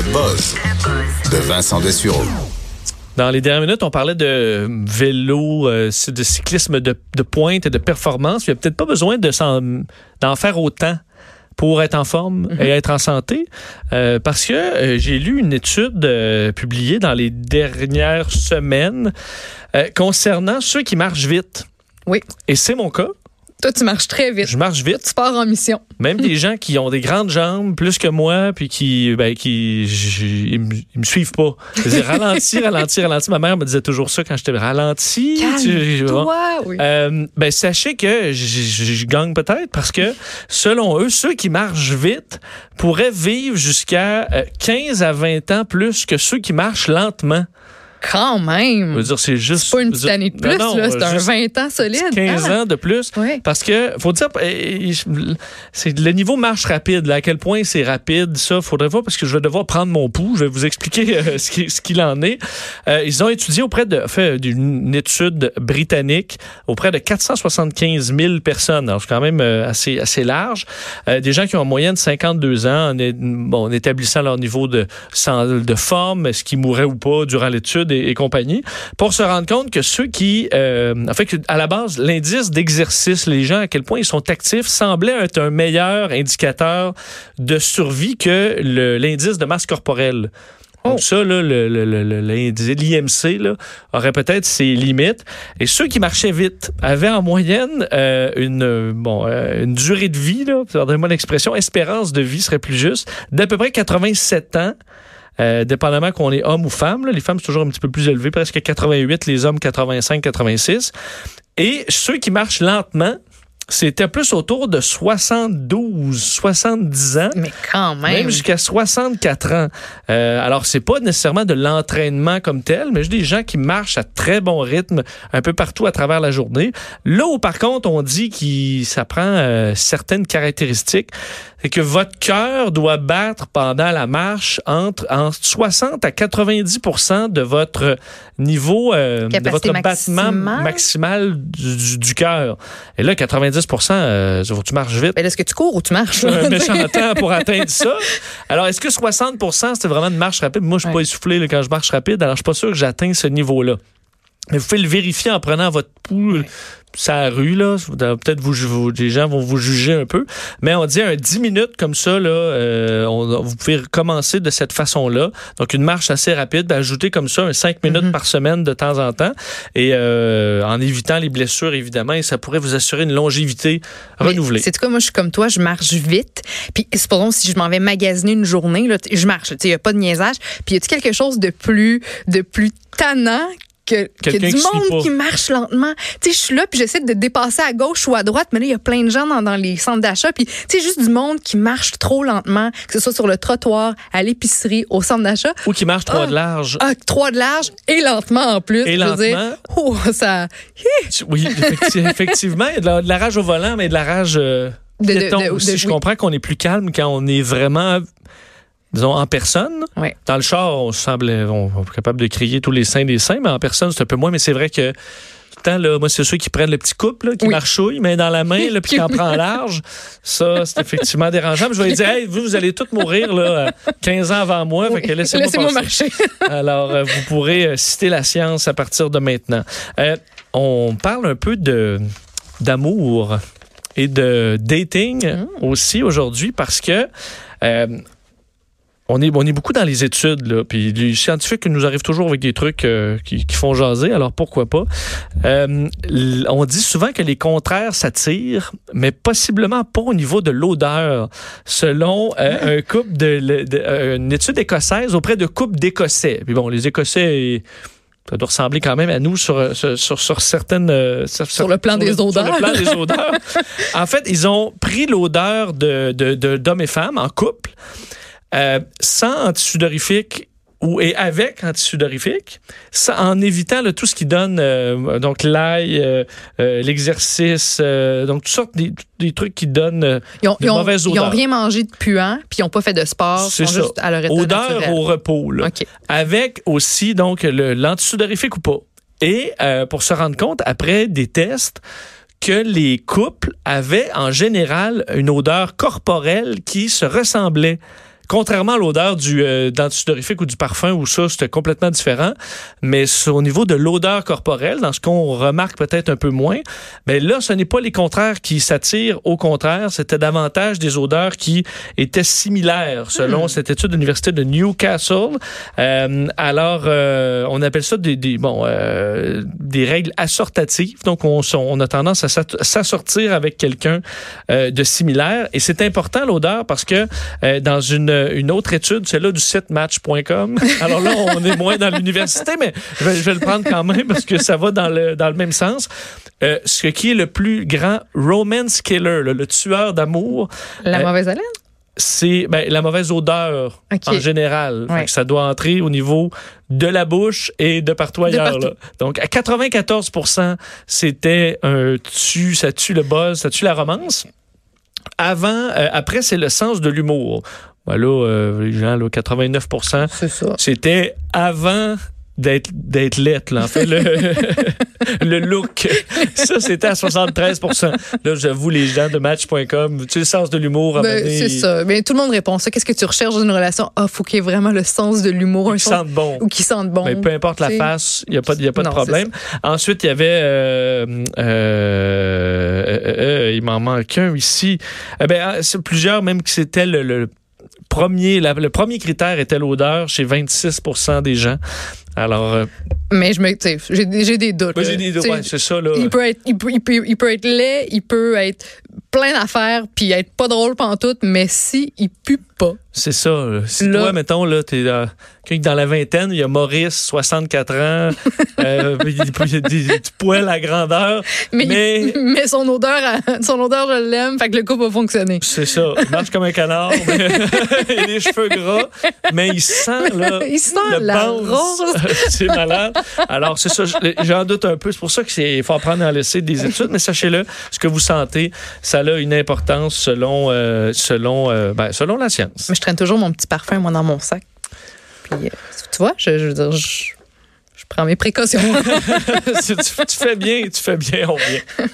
Le buzz de Vincent Dessureau. Dans les dernières minutes, on parlait de vélo, euh, de cyclisme de, de pointe et de performance. Il n'y a peut-être pas besoin de d'en faire autant pour être en forme et être en santé. Euh, parce que euh, j'ai lu une étude euh, publiée dans les dernières semaines euh, concernant ceux qui marchent vite. Oui. Et c'est mon cas. Toi, tu marches très vite. Je marche vite. Tu pars en mission. Même des gens qui ont des grandes jambes plus que moi, puis qui, ben, qui, ils me, ils me suivent pas. Je ralenti, ralenti, ralenti. Ma mère me disait toujours ça quand j'étais ralenti. tu- Toi, oui. Euh, ben, sachez que je, gagne peut-être parce que, selon eux, ceux qui marchent vite pourraient vivre jusqu'à euh, 15 à 20 ans plus que ceux qui marchent lentement. Quand Je même. veux dire, c'est juste. C'est pas une je petite année de plus, Non, non, là. C'est un juste 20 ans solide. 15 Ah. ans de plus. Oui. Parce que, faut dire, euh, je- c'est le niveau marche rapide, là, à quel point c'est rapide, ça, faudrait voir, parce que je vais devoir prendre mon pouls, je vais vous expliquer euh, ce qui- ce qu'il en est. Euh, ils ont étudié auprès de, fait d'une étude britannique auprès de 475 000 personnes. Alors, c'est quand même euh, assez, assez large. Euh, des gens qui ont en moyenne 52 ans, en, é- bon, en établissant leur niveau de, de forme, est-ce qu'ils mouraient ou pas durant l'étude? Et, et compagnie, pour se rendre compte que ceux qui, euh, en fait, à la base, l'indice d'exercice, les gens, à quel point ils sont actifs, semblait être un meilleur indicateur de survie que l'indice de masse corporelle. Donc Oh. ça, là, le- le- le- le- l'indice- l'IMC aurait peut-être ses limites. Et ceux qui marchaient vite avaient en moyenne euh, une, bon, euh, une durée de vie, pardonnez-moi l'expression, espérance de vie serait plus juste, d'à peu près 87 ans. Euh, dépendamment qu'on est homme ou femme, là. les femmes c'est toujours un petit peu plus élevé, presque 88, les hommes 85, 86. Et ceux qui marchent lentement, c'était plus autour de 72, 70 ans. Mais quand même. Même jusqu'à 64 ans. Euh, alors, c'est pas nécessairement de l'entraînement comme tel, mais juste des gens qui marchent à très bon rythme un peu partout à travers la journée. Là où, par contre, on dit que ça prend euh, certaines caractéristiques, c'est que votre cœur doit battre pendant la marche entre, entre 60 à 90% de votre niveau, euh, de votre battement maximal du, du- du cœur. Et là, 90 euh, tu marches vite Mais est-ce que tu cours ou tu marches? un méchant temps pour atteindre ça. Alors, est-ce que 60% c'était vraiment une marche rapide? Moi, je suis pas essoufflé là, quand je marche rapide, alors je suis pas sûr que j'atteins ce niveau-là. Mais vous pouvez le vérifier en prenant votre pouls sa rue, là. Peut-être vous, vous, les gens vont vous juger un peu. Mais on dit un 10 minutes comme ça, là, euh, on- vous pouvez recommencer de cette façon-là. Donc, une marche assez rapide, ben, ajouter comme ça un 5 minutes Mhm. par semaine de temps en temps. Et euh, en évitant les blessures, évidemment, et ça pourrait vous assurer une longévité renouvelée. C'est quoi, moi, je suis comme toi, je marche vite. Puis, supposons si je m'en vais magasiner une journée, là, je marche, il n'y a pas de niaisage. Puis, y a quelque chose de plus, de plus tannant que, du monde qui marche lentement. Tu sais, je suis là, puis j'essaie de dépasser à gauche ou à droite, mais là, il y a plein de gens dans, dans les centres d'achat. Puis, tu sais, juste du monde qui marche trop lentement, que ce soit sur le trottoir, à l'épicerie, au centre d'achat. Ou qui marche trois Ah. de large. Ah, trois de large et lentement en plus. Et dire, lentement. oh, ça. Oui, effecti- effectivement, il y a de la, rage au volant, mais de la rage euh, De- Je oui. comprends qu'on est plus calme quand on est vraiment, disons, en personne. Dans le char, on semble on, on est capable de crier tous les saints des saints, mais en personne, c'est un peu moins. Mais c'est vrai que tout le temps, là, moi, c'est ceux qui prennent le petit couple, là, qui Oui. marchouille, mais dans la main, là, puis qui en prend large. Ça, c'est effectivement dérangeant. Mais je vais dire, hey, vous, vous allez tous mourir là, euh, 15 ans avant moi. Laissez-moi passer. marcher. Alors, euh, vous pourrez euh, citer la science à partir de maintenant. Euh, on parle un peu de d'amour et de dating Mm. aussi aujourd'hui parce que euh, on est, on est beaucoup dans les études, là, puis les scientifiques nous arrivent toujours avec des trucs euh, qui, qui font jaser, alors pourquoi pas. Euh, on dit souvent que les contraires s'attirent, mais possiblement pas au niveau de l'odeur, selon euh, un couple de, une étude écossaise auprès de couples d'Écossais. Puis bon, les Écossais, ça doit ressembler quand même à nous sur, sur, sur, sur certaines... sur, Sur le plan des Sur odeurs. le plan des odeurs. en fait, ils ont pris l'odeur de, de, de- d'hommes et femmes en couple, euh, sans antisudorifique ou et avec antisudorifique, en évitant là, tout ce qui donne euh, donc l'ail, euh, euh, l'exercice, donc toutes sortes des, des trucs qui donnent Ils ont, de ils ont- mauvaises ils ont odeurs. rien mangé de puant, puis ils n'ont pas fait de sport. Ils C'est sont ça. juste à leur état odeur naturel. au repos. Là. Avec aussi donc l'antisudorifique ou pas. Et pour se rendre compte, après des tests, que les couples avaient en général une odeur corporelle qui se ressemblait contrairement à l'odeur du euh, ou du parfum, où ça, c'était complètement différent. Mais au niveau de l'odeur corporelle, dans ce qu'on remarque peut-être un peu moins, mais là, ce n'est pas les contraires qui s'attirent. Au contraire, c'était davantage des odeurs qui étaient similaires, selon Hmm. cette étude de l'Université de Newcastle. Euh, alors, euh, on appelle ça des, des, bon, euh, des règles assortatives. Donc, on, on a tendance à s'assortir avec quelqu'un euh, de similaire. Et c'est important, l'odeur, parce que euh, dans une, une autre étude, celle-là du site match.com, alors là, on est moins dans l'université, mais je vais, je vais, le prendre quand même parce que ça va dans le, dans le même sens. Euh, ce qui est le plus grand romance killer, le, le tueur d'amour. La mauvaise haleine? c'est ben, la mauvaise odeur okay. en général. Ouais. ça doit entrer au niveau de la bouche et de partout ailleurs. partout. Là. Donc, à 94% c'était un tu, ça tue le buzz, ça tue la romance. Avant, euh, après, c'est le sens de l'humour. Ben là, euh, les gens, là, 89 c'était avant d'être d'être lettre là en fait le, le look. Ça c'était à 73% là j'avoue les gens de match.com tu sais le sens de l'humour ben, c'est ça. Mais tout le monde répond ça. Qu'est-ce que tu recherches dans une relation? Ah faut qu'il y ait vraiment le sens de l'humour qui sente bon. Ou qui sente bon. Mais peu importe la face il y a pas y a pas non, de problème. ensuite il y avait euh, euh, euh, il m'en manque un ici. Eh ben c'est plusieurs même que c'était le, le premier le premier critère était l'odeur chez 26% des gens alors. Euh, mais je me, j'ai, j'ai des doutes. Moi, j'ai des doutes, ouais, c'est ça, là. Il peut, être, il, peut, il, peut, il peut être laid, il peut être plein d'affaires, puis être pas drôle pantoute, mais si il pue pas. C'est ça. Si là, toi, mettons, là, t'es dans, dans la vingtaine, il y a Maurice, 64 ans, euh, il a des poils à grandeur. Mais, mais, mais son odeur, son odeur, je l'aime, fait que le couple va fonctionner. C'est ça. Il marche comme un canard, mais il a les cheveux gras, mais il sent, là. Il sent la rose. c'est malade. Alors, c'est ça, j'en doute un peu. C'est pour ça qu'il faut apprendre à laisser des études, mais sachez-le, ce que vous sentez, ça a une importance selon, euh, selon, euh, ben, selon la science. Mais je traîne toujours mon petit parfum, moi, dans mon sac. Puis, euh, tu vois, je, je veux dire, je, je prends mes précautions. tu, tu, fais bien, tu fais bien, on vient.